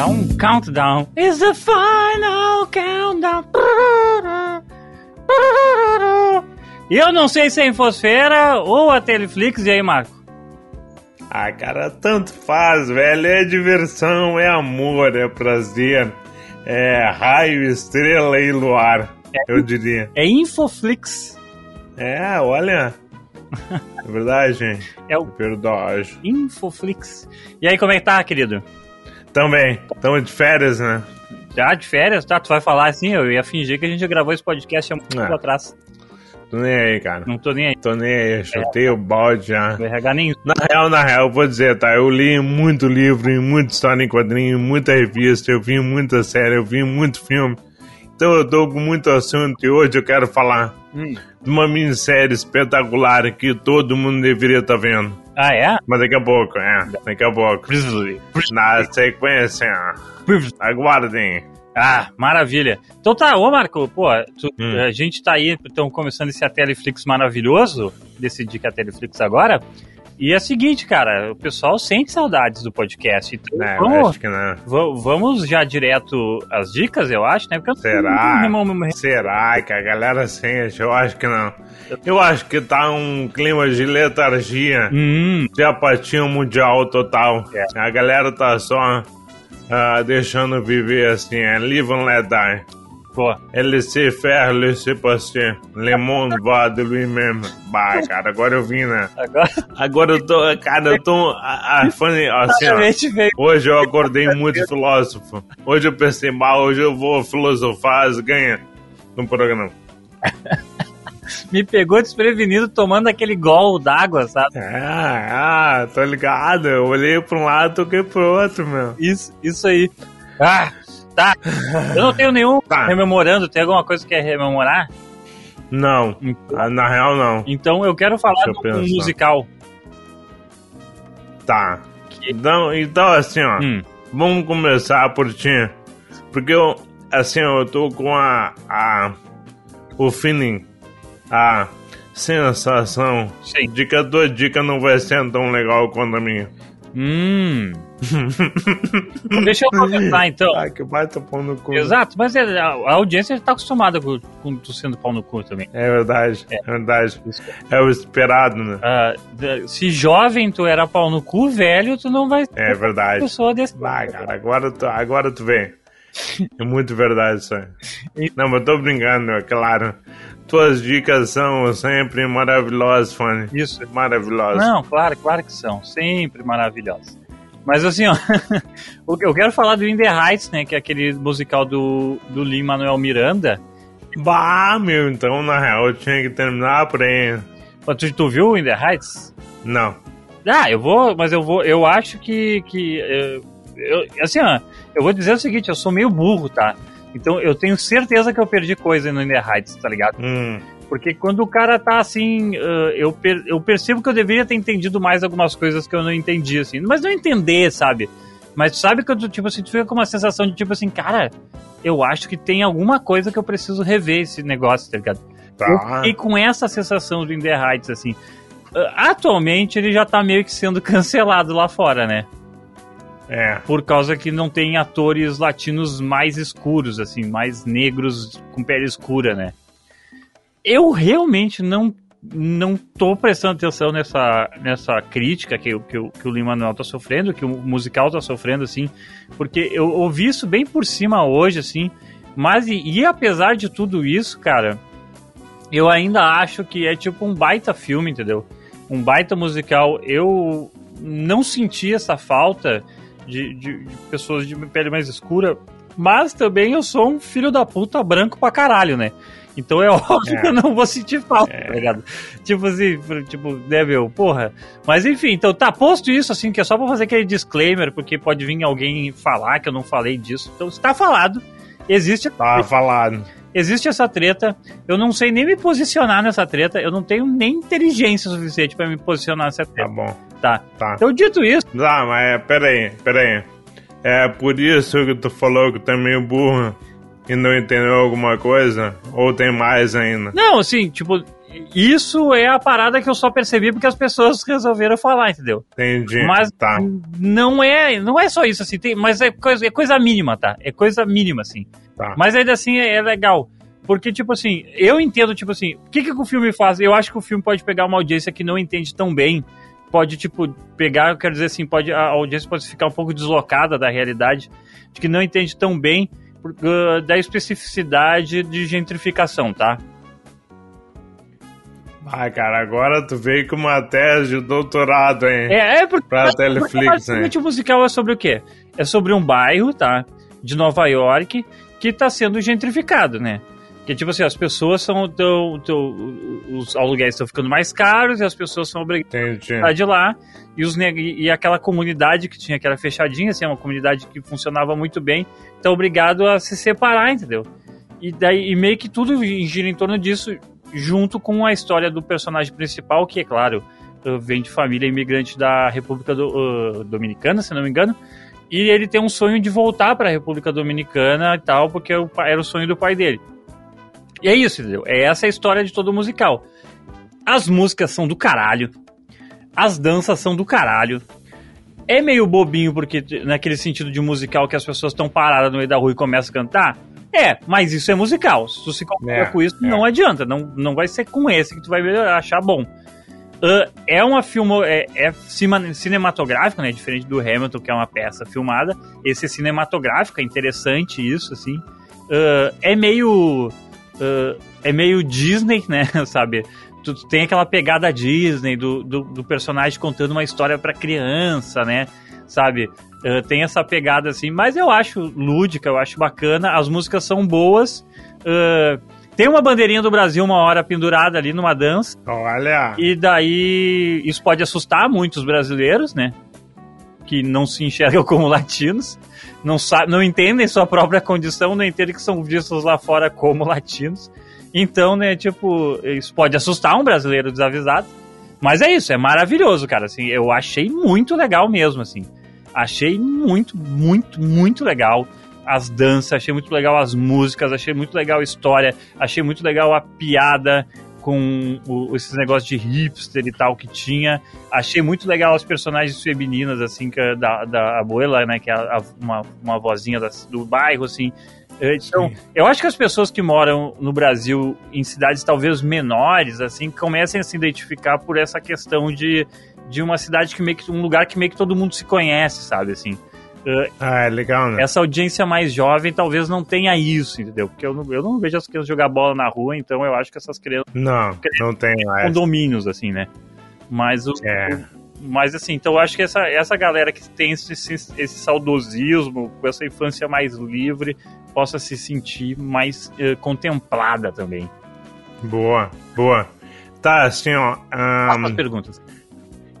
dá um countdown. It's the final countdown. E eu não sei se é Infosfera ou a Teleflix, e aí, Marco? Ah, cara, tanto faz, velho. É diversão, é amor, é prazer, é raio, estrela e luar, é, eu diria. É Infoflix. É, olha. É verdade, gente. É o Verdade. Infoflix. E aí, como é que tá, querido? Também. Estamos de férias, né? Já de férias, tá? Tu vai falar assim, eu ia fingir que a gente gravou esse podcast há muito tempo É. atrás. Tô nem aí, cara. Não tô nem aí. Tô nem aí, chutei o balde já. Não RH nenhum. Na real, na real, eu vou dizer, tá? Eu li muito livro, muita história em quadrinho, muita revista, eu vi muita série, eu vi muito filme. Então eu tô com muito assunto e hoje eu quero falar Hum. de uma minissérie espetacular que todo mundo deveria estar vendo. Ah, é? Mas daqui a pouco, é. Daqui a pouco. Na sequência, aguardem. Ah, maravilha. Então tá, ô Marco, pô, tu- Hum. a gente tá aí, então começando esse Teleflix maravilhoso, decidi que é a Teleflix agora. E é o seguinte, cara, o pessoal sente saudades do podcast. Então É, eu vamos, acho que não. va- vamos já direto às dicas, eu acho, né? Porque eu não- Será? não- não- não- Será que a galera sente? Eu acho que não. Eu acho que tá um clima de letargia. Hum, de apatia mundial total. É. A galera tá só ah, deixando viver assim, é live and let die. Pô. É laisser faire, laisser passer. Le monde va de lui-même. Bah, cara, agora eu vim, né? Agora Agora eu tô, cara, eu tô ah, funny, assim, ó. Hoje eu acordei muito filósofo. Hoje eu pensei, mal, hoje eu vou filosofar, ganha no programa. Me pegou desprevenido tomando aquele gol d'água, sabe? Ah, ah, tô ligado. Eu olhei pra um lado, toquei pro outro, meu. Isso, isso aí. Ah, tá. Eu não tenho nenhum Tá. rememorando. Tem alguma coisa que quer rememorar? Não, ah, na real não. Então eu quero falar eu do pensar. musical. Tá. Então, então assim, ó. Hum, Vamos começar por ti. Porque eu, assim, eu tô com a. a o feeling, a sensação Sim. de que a tua dica não vai ser tão legal quanto a minha. Hum. Deixa eu comentar então. Ai, que baita pão no cu. Exato, mas é- a, a audiência já tá acostumada com, com tu sendo pau no cu também. É verdade, é, verdade. É o esperado, né? Ah, se jovem tu era pau no cu, velho, tu não vai ser É verdade. pessoa desse. Vai, cara, agora tu, agora tu vem. É muito verdade isso aí. Não, mas tô brincando, é claro. Tuas dicas são sempre maravilhosas, Fanny. Isso. Maravilhosas. Não, claro, claro que são. Sempre maravilhosos. Mas assim, ó, eu quero falar do In The Heights, né? Que é aquele musical do, do Lin-Manuel Miranda. Bah, meu, então na real eu tinha que terminar por aí. Tu, tu viu o In The Heights? Não. Ah, eu vou, mas eu vou, eu acho que, que eh, eu, assim, ó, eu vou dizer o seguinte, eu sou meio burro, tá? Então eu tenho certeza que eu perdi coisa no In The Heights, tá ligado? Hum, Porque quando o cara tá assim, ah, eu, per- eu percebo que eu deveria ter entendido mais algumas coisas que eu não entendi, assim. Mas não entender, sabe? Mas sabe que eu, tipo assim, tu fica com uma sensação de tipo assim, cara, eu acho que tem alguma coisa que eu preciso rever esse negócio, tá ligado? Tá. fiquei com essa sensação do In The Heights, assim. Ah, Atualmente ele já tá meio que sendo cancelado lá fora, né? É. Por causa que não tem atores latinos mais escuros, assim, mais negros com pele escura, né? Eu realmente não não tô prestando atenção nessa, nessa crítica que, que, que o Lin-Manuel tá sofrendo, que o musical tá sofrendo, assim, porque eu ouvi isso bem por cima hoje, assim, mas e, e apesar de tudo isso, cara, eu ainda acho que é tipo um baita filme, entendeu? Um baita musical. Eu não senti essa falta de, de- de pessoas de pele mais escura, mas também eu sou um filho da puta branco pra caralho, né? Então é óbvio É. que eu não vou sentir falta, tá ligado? Tipo assim, tipo, né, meu, porra. Mas enfim, então tá posto isso, assim, que é só pra fazer aquele disclaimer, porque pode vir alguém falar que eu não falei disso. Então está falado. Existe Tá falado. existe essa treta. Eu não sei nem me posicionar nessa treta. Eu não tenho nem inteligência suficiente pra me posicionar nessa Tá treta. bom. Tá. Tá. Então, dito isso, Tá, mas é, peraí, peraí. É por isso que tu falou que tu é meio burro e não entendeu alguma coisa? Ou tem mais ainda? não, assim, tipo, isso é a parada que eu só percebi porque as pessoas resolveram falar, entendeu? Entendi. Mas tá. não é, não é só isso assim, tem, mas é coisa, é coisa mínima, tá? É coisa mínima assim. Tá. Mas ainda assim é, é legal. Porque, tipo assim, eu entendo, tipo assim, o que, que o filme faz? Eu acho que o filme pode pegar uma audiência que não entende tão bem. Pode, tipo, pegar, eu quero dizer assim, pode, a audiência pode ficar um pouco deslocada da realidade, de que não entende tão bem uh, da especificidade de gentrificação, tá? Ah, cara, agora tu veio com uma tese de doutorado, hein? É, é porque, Pra porque Teleflix, né? basicamente o musical é sobre o quê? É sobre um bairro, tá? De Nova York, que tá sendo gentrificado, né? Que tipo assim, as pessoas são. Tão, tão, os aluguéis estão ficando mais caros e as pessoas são obrigadas a sair de lá. E, os, e aquela comunidade que tinha, que era fechadinha, assim, uma comunidade que funcionava muito bem, tá obrigado a se separar, entendeu? E daí e meio que tudo gira em torno disso, junto com a história do personagem principal, que é claro, vem de família imigrante da República do- uh, Dominicana, se não me engano. E ele tem um sonho de voltar para a República Dominicana e tal, porque era o sonho do pai dele. E é isso, entendeu? É essa a história de todo o musical. As músicas são do caralho. As danças são do caralho. É meio bobinho, porque naquele sentido de musical que as pessoas estão paradas no meio da rua e começam a cantar. É, mas isso é musical. Se tu se compara É, com isso, é. não adianta. Não, não vai ser com esse que tu vai achar bom. Ah, é uma filmo, é, é cinematográfico, né? Diferente do Hamilton, que é uma peça filmada. Esse é cinematográfico, é interessante isso, assim. Ah, é meio. Ah, é meio Disney, né? Sabe? Tu, tu tem aquela pegada Disney do, do, do personagem contando uma história pra criança, né? Sabe? Ah, tem essa pegada assim, mas eu acho lúdica, eu acho bacana. As músicas são boas. Ah, tem uma bandeirinha do Brasil uma hora pendurada ali numa dança. Olha. E daí isso pode assustar muitos brasileiros, né? Que não se enxergam como latinos, não, sabe, não entendem sua própria condição, não entendem que são vistos lá fora como latinos. Então, né, tipo, isso pode assustar um brasileiro desavisado. Mas é isso, é maravilhoso, cara. Assim, eu achei muito legal mesmo, assim. Achei muito, muito, muito legal as danças, achei muito legal as músicas, achei muito legal a história, achei muito legal a piada com o- esses negócios de hipster e tal que tinha. Achei muito legal as personagens femininas, assim, que é da, da abuela, né, que é a- uma, uma vozinha das- do bairro, assim. Eh, Então, Sim. eu acho que as pessoas que moram no Brasil em cidades talvez menores, assim, comecem a se identificar por essa questão de, de uma cidade que meio que um lugar que meio que todo mundo se conhece, sabe, assim. Eh, Ah, é legal, né? essa audiência mais jovem talvez não tenha isso, entendeu? Porque eu não, eu não vejo as crianças jogar bola na rua, então eu acho que essas crianças Não, não tem condomínios, assim, né? Mas o, É. mas assim, então eu acho que essa, essa galera que tem esse, esse, esse saudosismo, com essa infância mais livre, possa se sentir mais eh, contemplada também. Boa, boa. Tá, assim, ó. Faça ahn, as perguntas.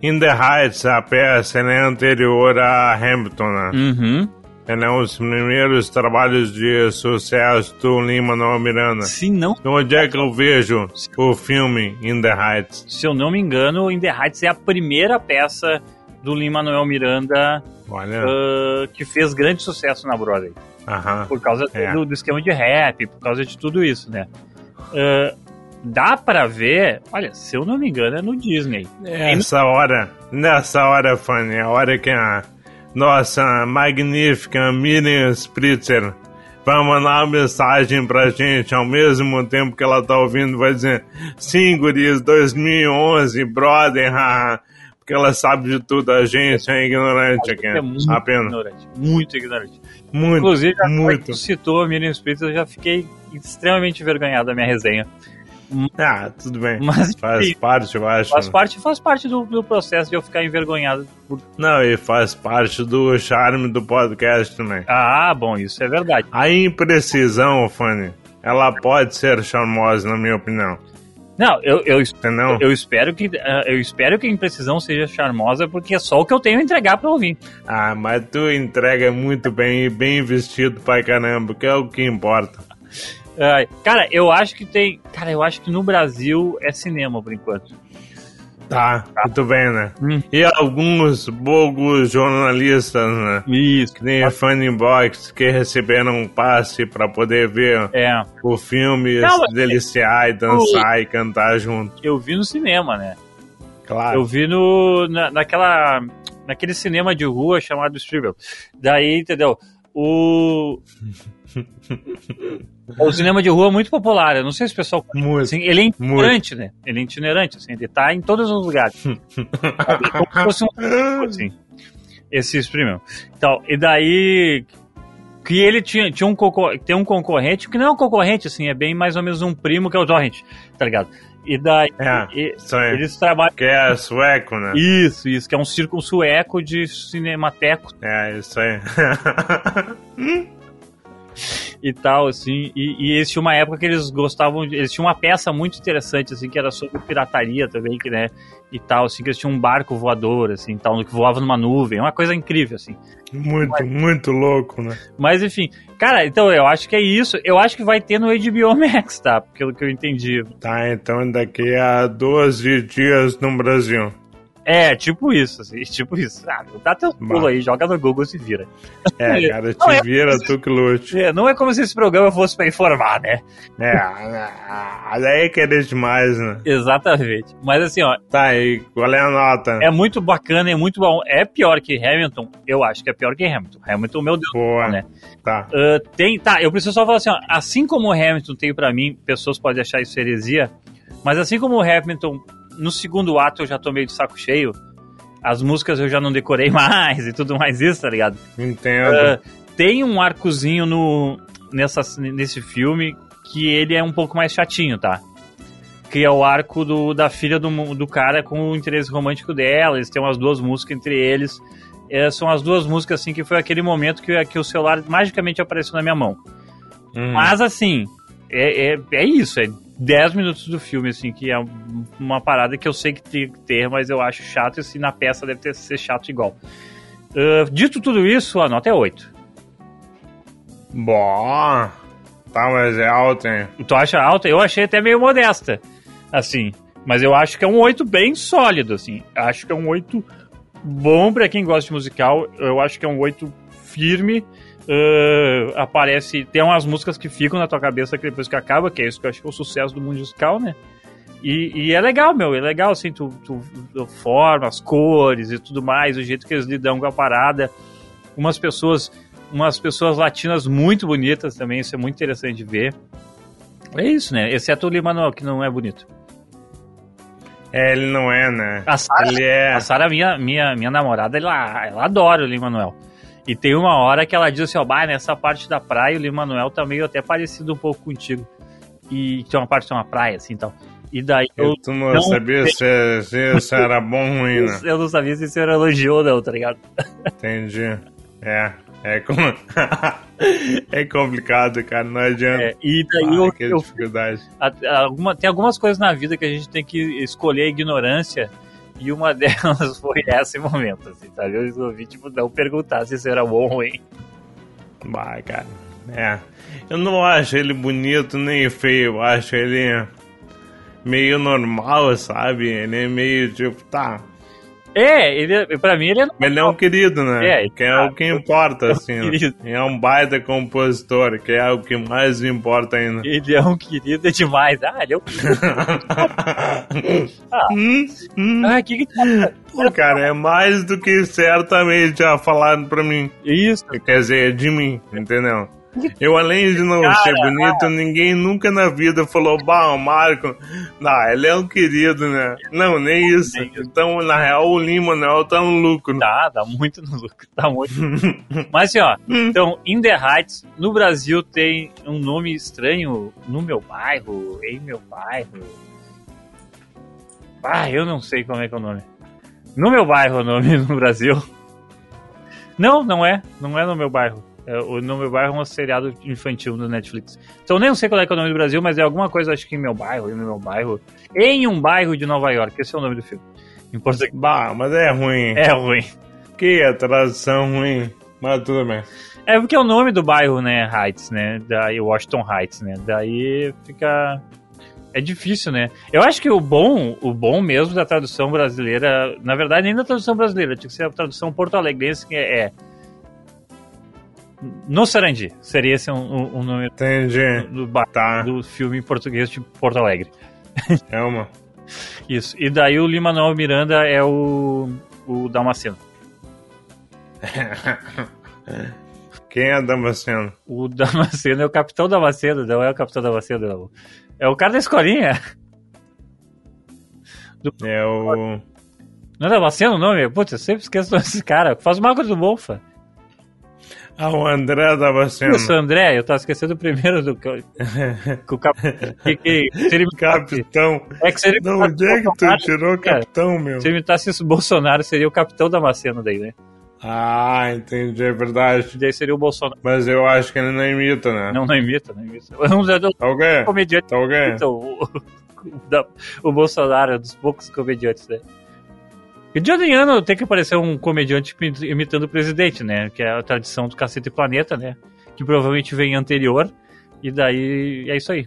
In the Heights, a peça ela é anterior a Hamilton, né? Uhum. É um dos primeiros trabalhos de sucesso do Lin-Manuel Miranda. Se não, Então, onde é que eu vejo o filme In the Heights? se eu não me engano, In the Heights é a primeira peça do Lin-Manuel Miranda Olha, ah, que fez grande sucesso na Broadway. aham. por causa É. do, do esquema de rap, por causa de tudo isso, né? Ah, dá pra ver, olha, se eu não me engano, é no Disney. Essa hora, nessa hora, Fanny, a hora que a nossa magnífica Miriam Spritzer vai mandar uma mensagem pra gente ao mesmo tempo que ela tá ouvindo, vai dizer: Sim, guris, 2011, brother, haha." porque ela sabe de tudo, a gente é ignorante aqui. É muito Apenas. ignorante, muito ignorante. Muito, Inclusive, que muito. citou a Miriam Spritz, eu já fiquei extremamente envergonhado da minha resenha. Ah, tudo bem. Mas Faz enfim, parte, eu acho. faz parte, faz parte do, do processo de eu ficar envergonhado. Por... Não, e faz parte do charme do podcast também. Ah, bom, isso é verdade. A imprecisão, Fanny, ela pode ser charmosa, na minha opinião. Não, eu, eu, Entendeu? eu espero que ah, eu espero que a imprecisão seja charmosa, porque é só o que eu tenho a entregar pra ouvir. Ah, mas tu entrega muito bem e bem vestido pra caramba, que é o que importa. Ai, cara, eu acho que tem. Cara, eu acho que no Brasil é cinema por enquanto. Tá, muito bem, né? Hum. E alguns bogos jornalistas, né? Isso. Que nem Funny Box, que receberam um passe pra poder ver É, o filme, Não, se deliciar e dançar e cantar junto. eu vi no cinema, né? Claro. Eu vi no, na, naquela, naquele cinema de rua chamado Stribel. Daí, entendeu? O. o cinema de rua é muito popular. Eu não sei se o pessoal. Muito. Assim, ele é itinerante, né? Ele é itinerante, assim, ele tá em todos os lugares. Como se fosse um assim, esse Stribel. Então, e daí. Que ele tinha, tinha um, concor- tem um concorrente, que não é um concorrente, assim, é bem mais ou menos um primo que é o Torrent, tá ligado? E daí. É, e- eles trabalham. Que é sueco, né? Isso, isso, que é um círculo sueco de cinemateco É, isso aí. e tal, assim. E, e eles tinham uma época que eles gostavam. de- Eles tinham uma peça muito interessante, assim, que era sobre pirataria também, que, né? E tal, assim, que eles tinham um barco voador, assim, tal, que voava numa nuvem. Uma coisa incrível, assim. muito, muito louco, né? Mas enfim, cara, então eu acho que é isso. Eu acho que vai ter no HBO Max, tá? Pelo que eu entendi. Tá, então daqui a 12 dias no Brasil. É, tipo isso, assim, tipo isso. Ah, dá teu pulo aí, joga no Google e se vira. É, cara, Não, te é- vira, tu que lute. É, não é como se esse programa fosse pra informar, né? É, ah, daí é querer demais, né? Exatamente. Mas assim, ó, Tá, e qual é a nota? é muito bacana, é muito bom. É pior que Hamilton? Eu acho que é pior que Hamilton. Hamilton, meu Deus. Boa, né? Tá. Ah, tem, tá, eu preciso só falar assim, ó, assim como o Hamilton tem pra mim, pessoas podem achar isso heresia, mas assim como o Hamilton, no segundo ato eu já tô meio de saco cheio, as músicas eu já não decorei mais e tudo mais isso, tá ligado? Entendo. Ah, tem um arcozinho no, nessa, nesse filme que ele é um pouco mais chatinho, tá? Que é o arco do, da filha do, do cara com o interesse romântico dela. Eles têm umas duas músicas entre eles. É, são as duas músicas, assim, que foi aquele momento que, que o celular magicamente apareceu na minha mão. Hum. Mas, assim, é, é, é isso. É 10 minutos do filme, assim, que é uma parada que eu sei que tem que ter, mas eu acho chato. E, assim, na peça deve ter, ser chato igual. Ah, dito tudo isso, a nota é 8. Bom. Tá, mas é alto, hein? Tu acha alta? Eu achei até meio modesta, assim. Mas eu acho que é um 8 bem sólido, assim. Acho que é um 8 bom pra quem gosta de musical. Eu acho que é um 8 firme. Ah, aparece. Tem umas músicas que ficam na tua cabeça que depois que acaba, que é isso que eu acho que é o sucesso do mundo musical, né? E, e é legal, meu, é legal, assim, tu, tu, tu forma as cores e tudo mais, o jeito que eles lidam com a parada. Umas pessoas, umas pessoas latinas muito bonitas também, isso é muito interessante de ver. É isso, né? Exceto o Lin-Manuel, que não é bonito. É, ele não é, né? A Sarah, Ele é. a Sarah minha, minha, minha namorada, ela, ela adora o Lin-Manuel. E tem uma hora que ela diz assim, ó, bah, nessa parte da praia o Lin-Manuel tá meio até parecido um pouco contigo. E tem uma parte de uma praia, assim, então. E daí eu, Tu não, não sabia se, se isso era bom ou ruim, né? eu não sabia se isso era elogio ou não, tá ligado? Entendi. É. É, com... é complicado, cara. Não adianta. É, e daí Ah, eu, que eu dificuldade. a- alguma- tem algumas coisas na vida que a gente tem que escolher a ignorância e uma delas foi esse momento, assim, sabe? Eu resolvi, tipo, não perguntar se isso era bom ou ruim. Bah, cara. É. Eu não acho ele bonito nem feio. Eu acho ele meio normal, sabe? Ele é meio tipo, tá. É, ele, é- pra mim ele é Ele é um querido, né? É, que é o que importa, assim. né? querido. É um baita compositor, que é o que mais importa ainda. Ele é um querido é demais. Ah, ele é um hum, hum. Ah, que que tá... Pô, cara, é mais do que certamente já falaram pra mim. Isso. Quer dizer, de mim, entendeu? Eu, além de não Cara, ser bonito, ninguém nunca na vida falou, bah, o Marco, não, ele é um querido, né? Não, nem isso. Nem isso. Então, na real, o Lima Manuel tá no lucro. Tá, tá muito no lucro, tá muito. Mas assim, ó, então, In the Heights, no Brasil tem um nome estranho no meu bairro, em meu bairro. Ah, eu não sei como é que é o nome. No meu bairro o nome no Brasil. Não, não é. Não é no meu bairro. É, o No Meu Bairro é um seriado infantil no Netflix. Então nem sei qual é, é o nome do Brasil, mas é alguma coisa, acho que em meu bairro, em meu bairro. Em um bairro de Nova York, esse é o nome do filme. Em português. Bah, mas é ruim. É ruim. Que a tradução ruim. Mas tudo bem. É porque é o nome do bairro, né? Heights, né? Daí Washington Heights, né? Daí fica. é difícil, né? Eu acho que o bom, o bom mesmo da tradução brasileira, na verdade, nem da tradução brasileira, tinha que ser a tradução porto-alegrense, que é, é no Sarandi. Seria esse um, um, nome Entendi. do, do, Tá. do filme em português de Porto Alegre. É uma. Isso. E daí o Lima Manuel Miranda é o, o Damasceno. Quem é Damasceno? O Damasceno é o Capitão Damasceno, não é o Capitão Damasceno, não. É o cara da escolinha. É o. Não é Damasceno o nome? Putz, eu sempre esqueço desse cara. Faz o Mago do Bolfa. Ah, o André Damasceno. Isso, André, eu tava esquecendo o primeiro do. O cap... que, que, se ele Capitão. É que se ele De onde é que tu tirou cara, capitão, meu? Se imitasse o Bolsonaro, seria o Capitão Damasceno daí, né? Ah, entendi, é verdade. Daí seria o Bolsonaro. Mas eu acho que ele não imita, né? Não, não imita, não imita. Comediantes Tá ok? Então, o, o, da- o Bolsonaro é um dos poucos comediantes, né? E de ano em ano tem que aparecer um comediante imi- imitando o presidente, né? Que é a tradição do Cacete Planeta, né? Que provavelmente vem anterior. E daí é isso aí.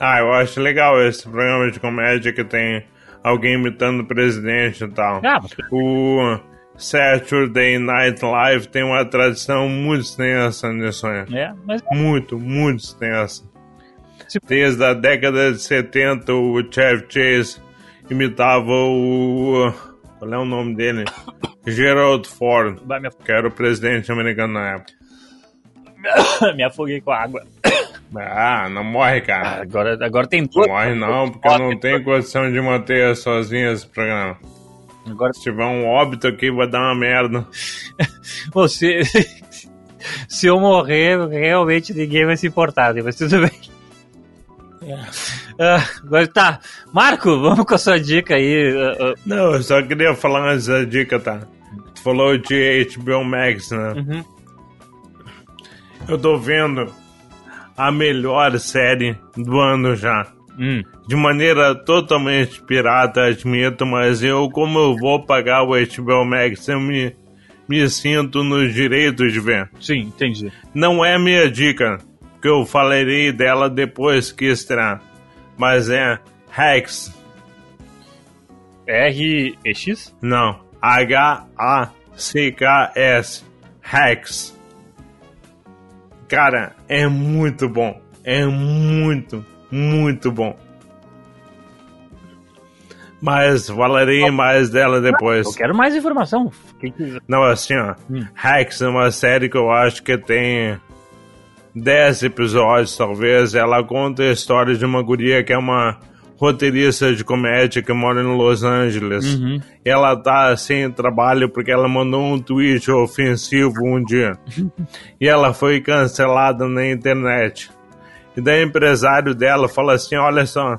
Ah, eu acho legal esse programa de comédia que tem alguém imitando o presidente e tal. Ah, mas O Saturday Night Live tem uma tradição muito extensa nisso aí. é, mas Muito, muito extensa. Se- Desde a década de 70, o Chevy Chase imitava o. Qual é o nome dele? Gerald Ford, vai, me, que era o presidente americano na época. me afoguei com a água. Ah, não morre, Ah, cara. Agora, agora tem Não duas. morre não, porque eu não tenho condição de manter sozinho esse programa. Agora Se tiver um óbito aqui, vai dar uma merda. você. Se eu morrer, realmente ninguém vai se importar, né? mas tudo bem. Ah, mas tá. Marco, vamos com a sua dica aí. ah, ah, Não, eu só queria falar antes da dica, tá? Tu falou de HBO Max, né? uhum. Eu tô vendo a melhor série do ano já. Hum, De maneira totalmente pirata, admito, mas eu, como eu vou pagar o HBO Max, eu me, me sinto no direito de ver. sim, entendi. Não é minha dica, que eu falarei dela depois que estrear, mas é Hacks. R-E-X? Não, H-A-C-K-S. Hacks. Cara, é muito bom. É muito, muito bom. Mas falarei mais dela depois. Eu quero mais informação. Não, assim, ó. Hum. Hacks é uma série que eu acho que tem 10 episódios, talvez. Ela conta a história de uma guria que é uma roteirista de comédia que mora em Los Angeles. Uhum. Ela tá sem trabalho porque ela mandou um tweet ofensivo um dia. e ela foi cancelada na internet. E daí o empresário dela fala assim: olha só,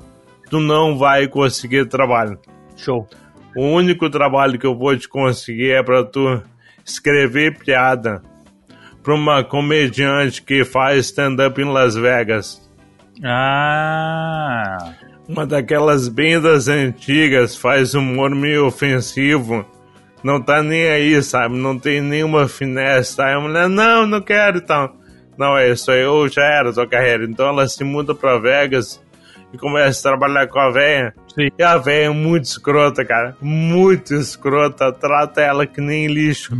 tu não vai conseguir trabalho. Show. O único trabalho que eu vou te conseguir é pra tu escrever piada pra uma comediante que faz stand-up em Las Vegas. Ah. Uma daquelas bem das antigas, faz humor meio ofensivo. Não tá nem aí, sabe? Não tem nenhuma finesse, tá? E a mulher, não, não quero e tal. Não, é isso aí, eu já era tua carreira. Então ela se muda pra Vegas e começa a trabalhar com a véia. Sim. E a véia é muito escrota, cara. Muito escrota. Trata ela que nem lixo.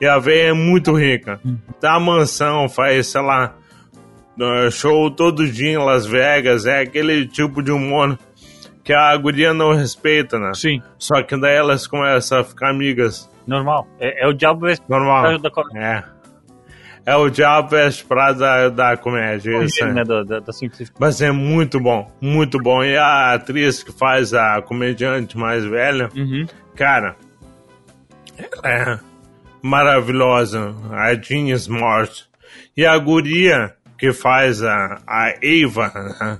E a véia é muito rica. Dá mansão, faz, sei lá, show todo dia em Las Vegas. É aquele tipo de humor que a guria não respeita, né? Sim, Só que daí elas começam a ficar amigas. normal. É, é o diabo Normal. É. É o diabo veste prada da, da comédia. Isso aí. né? Da, da. Mas é muito bom, muito bom. E a atriz que faz a comediante mais velha, Uhum. cara, ela é maravilhosa. A Jean Smart. E a guria que faz a, a Eva né,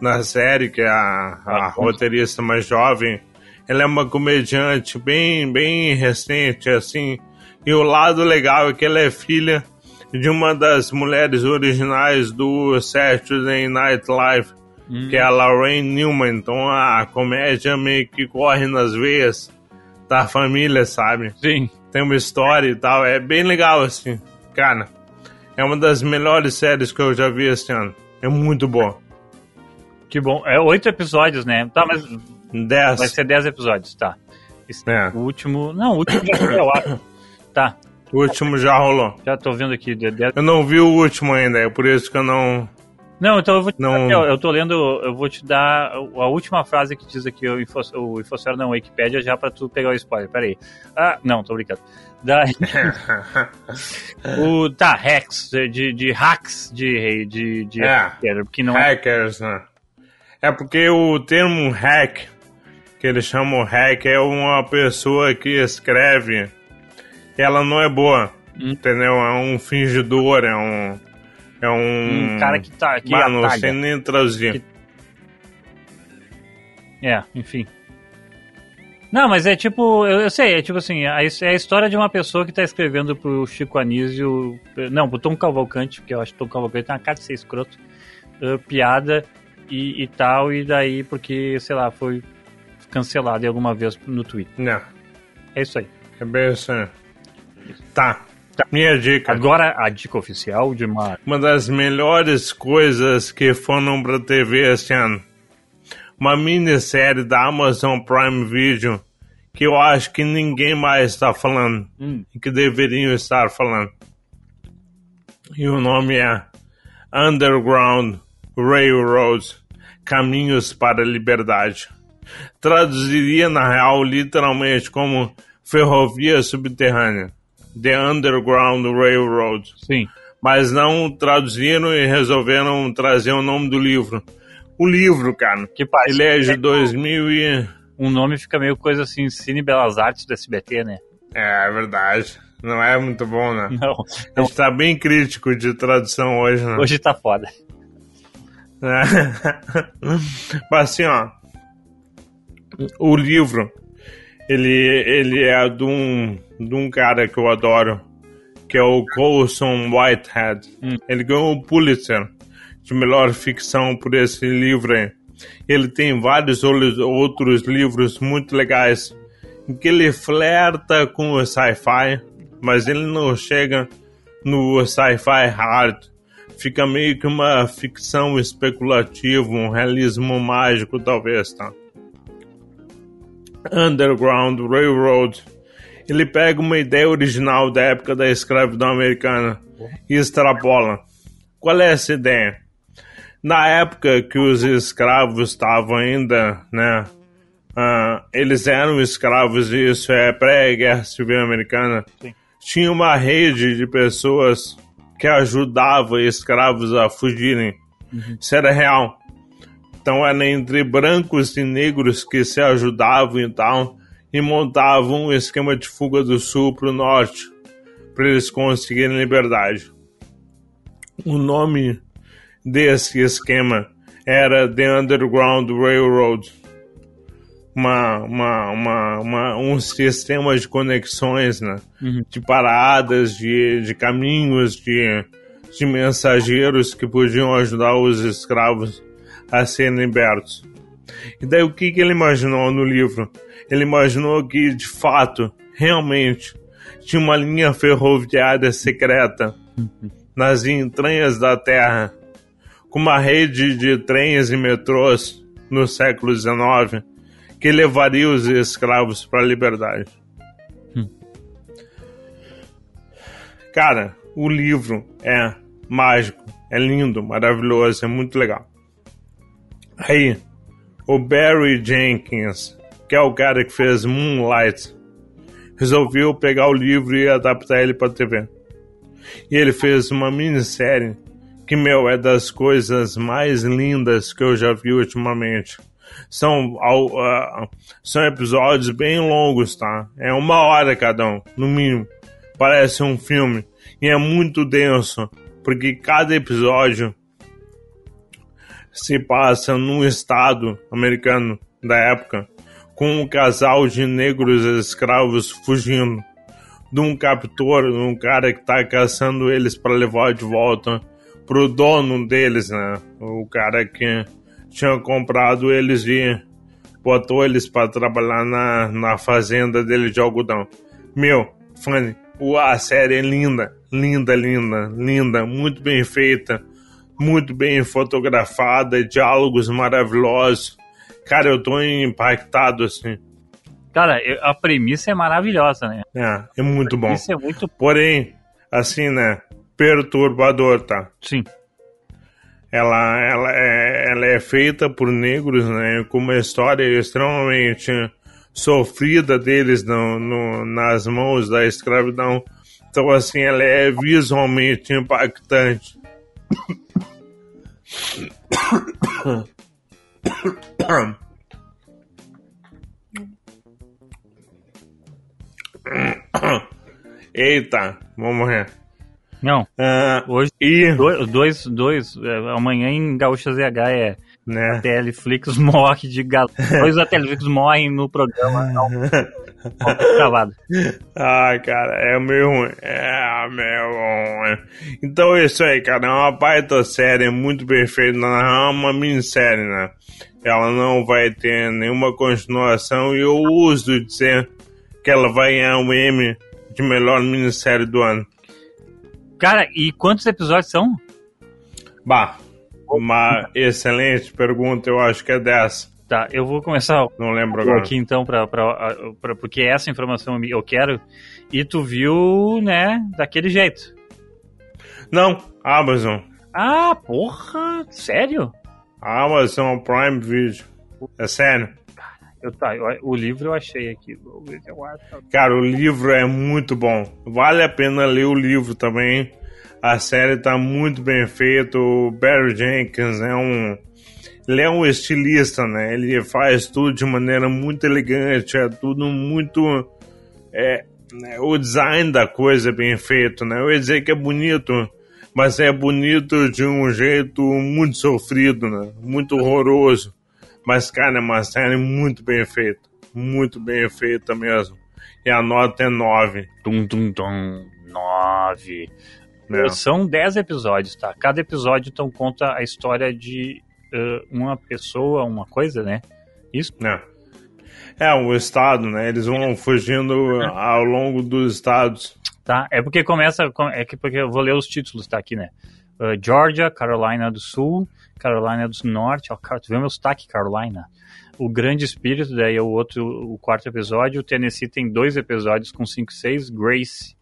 na série, que é a, a Ah, roteirista mais jovem, ela é uma comediante bem, bem recente, assim. E o lado legal é que ela é filha de uma das mulheres originais do Saturday Night Live, Hum. que é a Lorraine Newman. Então a comédia meio que corre nas veias da família, sabe? Sim. Tem uma história e tal. É bem legal, assim. Cara, é uma das melhores séries que eu já vi esse ano. É muito boa. Que bom. É oito episódios, né? Tá, mas Dez. vai ser dez episódios, tá. Esse- É. O último. Não, o último já foi ao ar. Tá, O último já rolou. já tô vendo aqui. de- dez- Eu não vi o último ainda, é por isso que eu não. Não, então eu vou te Não. dar, eu tô lendo, eu vou te dar a última frase que diz aqui o, Info, o Infosfera não, Wikipedia, já pra tu pegar o spoiler. Pera aí. Ah, não, tô brincando. Da, o, tá, hacks, de, de hacks de, de, de É. hacker, que não é. Hackers, né? É porque o termo hack, que eles chamam hack, é uma pessoa que escreve, ela não é boa, Hum. entendeu? É um fingidor, é um. É um. Um cara que tá aqui Mano, não atalha. sei nem traduzir. É, enfim. Não, mas é tipo, eu, eu sei, é tipo assim, a, é a história de uma pessoa que tá escrevendo pro Chico Anísio, não, pro Tom Cavalcante, porque eu acho que Tom Cavalcante tem uma cara de ser escroto, eh, piada e, e tal, e daí porque, sei lá, foi cancelado alguma vez no Twitter. Não, É isso aí. é bem assim. Tá. Minha dica. Agora a dica oficial de uma... Uma das melhores coisas que foram pra TV esse ano. Uma minissérie da Amazon Prime Video que eu acho que ninguém mais está falando Hum, e que deveriam estar falando. E o nome é Underground Railroads Caminhos para a Liberdade. Traduziria na real literalmente como Ferrovia Subterrânea. The Underground Railroad sim. mas não traduziram e resolveram trazer o nome do livro. O livro, cara, Que parece ele é de 2000 e... um nome fica meio coisa assim, Cine Belas Artes do SBT, né? É, é verdade. Não é muito bom, né? Não, A gente tá bem crítico de tradução hoje, né? hoje tá foda. Mas assim, ó. O livro, ele, ele é de um, de um cara que eu adoro, que é o Colson Whitehead. Hum. Ele ganhou o Pulitzer de melhor ficção por esse livro aí. Ele tem vários outros livros muito legais em que ele flerta com o sci-fi, mas ele não chega no sci-fi hard. Fica meio que uma ficção especulativa, um realismo mágico, talvez, tá? Underground Railroad. Ele pega uma ideia original da época da escravidão americana e extrapola. Qual é essa ideia? Na época que os escravos estavam ainda, né? ah, eles eram escravos, e isso é pré-guerra civil americana. Sim. Tinha uma rede de pessoas que ajudava escravos a fugirem. Isso era real. Então era entre brancos e negros que se ajudavam e tal, e montavam um esquema de fuga do sul para o norte, para eles conseguirem liberdade. O nome desse esquema era The Underground Railroad. Uma, uma, uma, uma- um sistema de conexões, né? Uhum. de paradas, de, de caminhos, de, de mensageiros que podiam ajudar os escravos a serem libertos. E daí o que, que ele imaginou no livro? Ele imaginou que, de fato, realmente, tinha uma linha ferroviária secreta nas entranhas da Terra, com uma rede de trens e metrôs no século XIX que levaria os escravos para a liberdade. Cara, o livro é mágico, é lindo, maravilhoso, é muito legal. Aí, o Barry Jenkins, que é o cara que fez Moonlight, resolveu pegar o livro e adaptar ele para TV. E ele fez uma minissérie que, meu, é das coisas mais lindas que eu já vi ultimamente. São, ah, são episódios bem longos, tá? É uma hora cada um, no mínimo. Parece um filme. E é muito denso, porque cada episódio se passa num estado americano da época, com um casal de negros escravos fugindo de um captor, um cara que tá caçando eles para levar de volta pro dono deles, né? O cara que tinha comprado eles e botou eles para trabalhar na, na fazenda dele de algodão. Meu, Fanny, a série é linda, linda, linda, linda, muito bem feita. muito bem fotografada, diálogos maravilhosos. Cara, eu tô impactado, assim. Cara, a premissa é maravilhosa, né? É, é muito bom. Isso é muito. Porém, assim, né? Perturbador, tá? Sim. Ela, ela, é, ela é feita por negros, né? Com uma história extremamente sofrida deles no, no, nas mãos da escravidão. Então, assim, ela é visualmente impactante. Eita, vou morrer. Não. Uh, hoje, e... dois, dois, é, amanhã em Gaúcha ZH é né? a Teleflix morre de gato. Dois da Teleflix morrem no programa. Gravado. Ah, cara, é meio ruim. É meio ruim. Então é isso aí, cara. É uma baita série, muito bem feita. Não é uma minissérie, né? Ela não vai ter nenhuma continuação e eu uso dizer que ela vai ganhar um M de melhor minissérie do ano. Cara, e quantos episódios são? Bah, uma excelente pergunta, eu acho que é 10. Tá, eu vou começar Não lembro agora. aqui então, pra, pra, pra, porque essa informação eu quero. E tu viu, né, daquele jeito. Não, Amazon. Ah, porra, sério? Amazon Prime Video. É sério. Eu, tá, o livro eu achei aqui. Cara, o livro é muito bom. Vale a pena ler o livro também. A série tá muito bem feita. O Barry Jenkins é um. Ele é um estilista, né? Ele faz tudo de maneira muito elegante, é tudo muito. É, né? o design da coisa é bem feito, né? Eu ia dizer que é bonito, mas é bonito de um jeito muito sofrido, né? Muito horroroso. Mas, cara, é uma série muito bem feita. Muito bem feita mesmo. E a nota é 9. Tum, tum, tum. 9. É. São 10 episódios, tá? Cada episódio, então, conta a história de uma pessoa, uma coisa, né? Isso? É. É, o estado, né? Eles vão fugindo ao longo dos estados. Tá, é porque começa. É que porque eu vou ler os títulos, tá aqui, né? Uh, Georgia, Carolina do Sul, Carolina do Norte, ó, tu vê meu sotaque, Carolina. O Grande Espírito, daí é o outro, o quarto episódio. O Tennessee tem dois episódios com 5 e 6. Grace,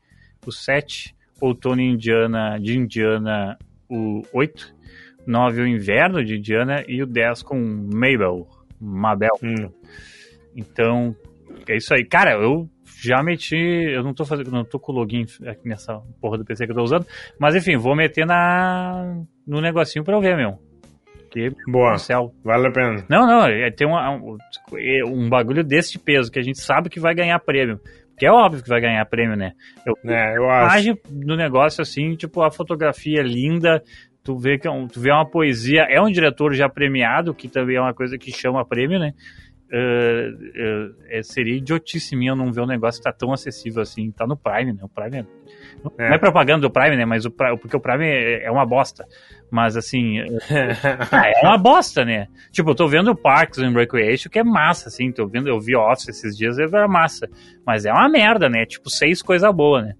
o 7. Outono Indiana, de Indiana, o 8. 9, o Inverno de Indiana. E o 10 com Mabel, Mabel. Hum. Então, é isso aí. Cara, eu já meti. Eu não tô fazendo. Não tô com o login aqui nessa porra do PC que eu tô usando. Mas enfim, vou meter na, no negocinho pra eu ver, meu. Que Boa. Céu. Vale a pena. Não, não. É, tem um, um, um bagulho desse peso que a gente sabe que vai ganhar prêmio. Que é óbvio que vai ganhar prêmio, né? Eu, é, eu acho. do negócio assim, tipo, a fotografia é linda, tu vê que é um, tu vê uma poesia, é um diretor já premiado, que também é uma coisa que chama prêmio, né? Uh, uh, seria idiotice minha não ver um negócio que tá tão acessível assim, tá no Prime, né? O Prime é, é. não é propaganda do Prime, né? Mas o porque o Prime é, é uma bosta. Mas assim, é uma bosta, né? Tipo, eu tô vendo Parks and Recreation, que é massa, assim, tô vendo, eu vi Office esses dias, era massa. Mas é uma merda, né? Tipo, seis coisa boa, né?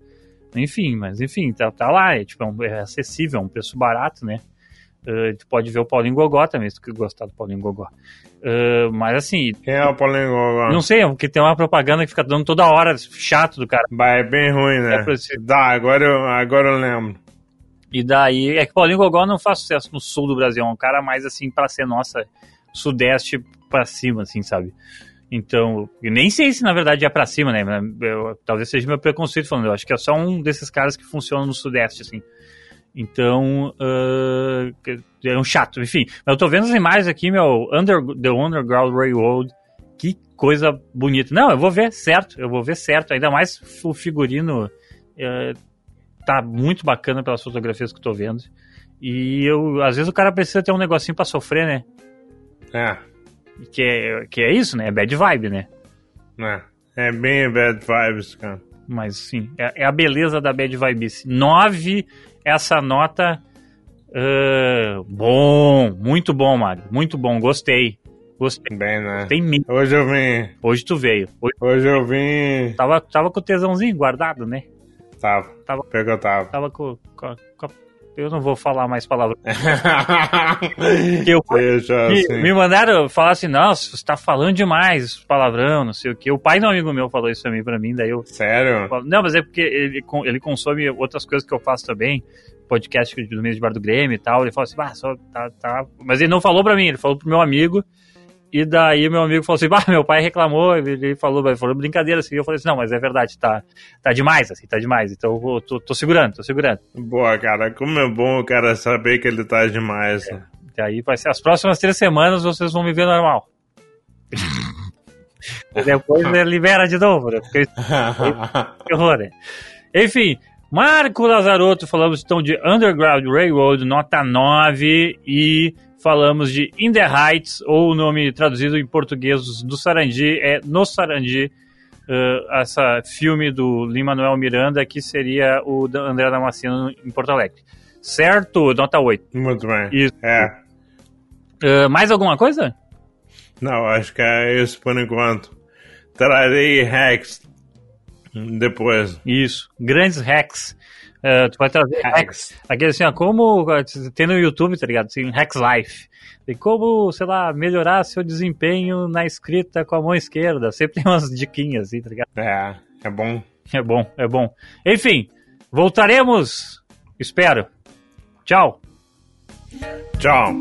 Enfim, mas enfim, tá, tá lá, é, tipo, é acessível, é um preço barato, né? Uh, tu pode ver o Paulinho Gogó também, se tu gostar do Paulinho Gogó. Uh, mas assim. Quem é o Paulinho Gogó? Não sei, porque tem uma propaganda que fica dando toda hora, chato do cara. Bah, é bem ruim, né? É Dá, agora eu, agora eu lembro. E daí, é que o Paulinho Gogó não faz sucesso no sul do Brasil, é um cara mais assim pra ser nossa, sudeste pra cima, assim, sabe? Então, eu nem sei se na verdade é pra cima, né? Eu, talvez seja meu preconceito falando, eu acho que é só um desses caras que funciona no sudeste, assim. Então, uh, é um chato, enfim. Eu tô vendo as imagens aqui, meu, Under, The Underground Railroad, que coisa bonita. Não, eu vou ver certo, eu vou ver certo. Ainda mais o figurino uh, tá muito bacana pelas fotografias que eu tô vendo. E eu, às vezes o cara precisa ter um negocinho para sofrer, né? É. Que é, que é isso, né? É bad vibe, né? É, é bem bad vibes, cara. Mas sim, é, é a beleza da bad vibes. Nove essa nota. Uh, bom, muito bom, Mário. Muito bom, gostei. Gostei. Bem, né? Tem mim. Hoje eu vim. Hoje tu veio. Hoje, Hoje eu vim. Tava, tava com o tesãozinho guardado, né? Tava. Tava. Pegou, tava. Tava com, com, com, eu não vou falar mais palavras. eu, Deixa me, assim. me mandaram falar assim, nossa, você tá falando demais palavrão, não sei o que. O pai de um amigo meu falou isso também pra mim, daí eu Sério? não, mas é porque ele, ele consome outras coisas que eu faço também, podcast do mês de bar do Grêmio e tal. Ele falou assim, bah, só tá, tá. Mas ele não falou pra mim, ele falou pro meu amigo. E daí meu amigo falou assim, bah, meu pai reclamou, ele falou, ele falou brincadeira assim. Eu falei assim, não, mas é verdade, tá, tá demais, assim, tá demais. Então eu tô, tô segurando, tô segurando. Boa, cara. Como é bom o cara saber que ele tá demais. E aí vai ser as próximas três semanas vocês vão me ver normal. Depois ele libera de novo, né? Porque que horror, né? Enfim, Marco Lazarotto, falamos então de Underground Railroad, nota 9, e falamos de In the Heights, ou o nome traduzido em português do Sarandi é No Sarandi, uh, essa filme do Lin-Manuel Miranda, que seria o da André Damasceno em Porto Alegre. Certo? Nota 8. Muito bem. Isso. É. Uh, mais alguma coisa? Não, acho que é isso por enquanto. Trarei hacks depois. Isso. Grandes hacks. Uh, tu vai trazer hacks. Aquele assim, ó, como tem no YouTube, tá ligado? Assim, Hacks Life. E como, sei lá, melhorar seu desempenho na escrita com a mão esquerda. Sempre tem umas diquinhas assim, tá ligado? É, é bom. É bom, é bom. Enfim, voltaremos. Espero. Tchau. Tchau.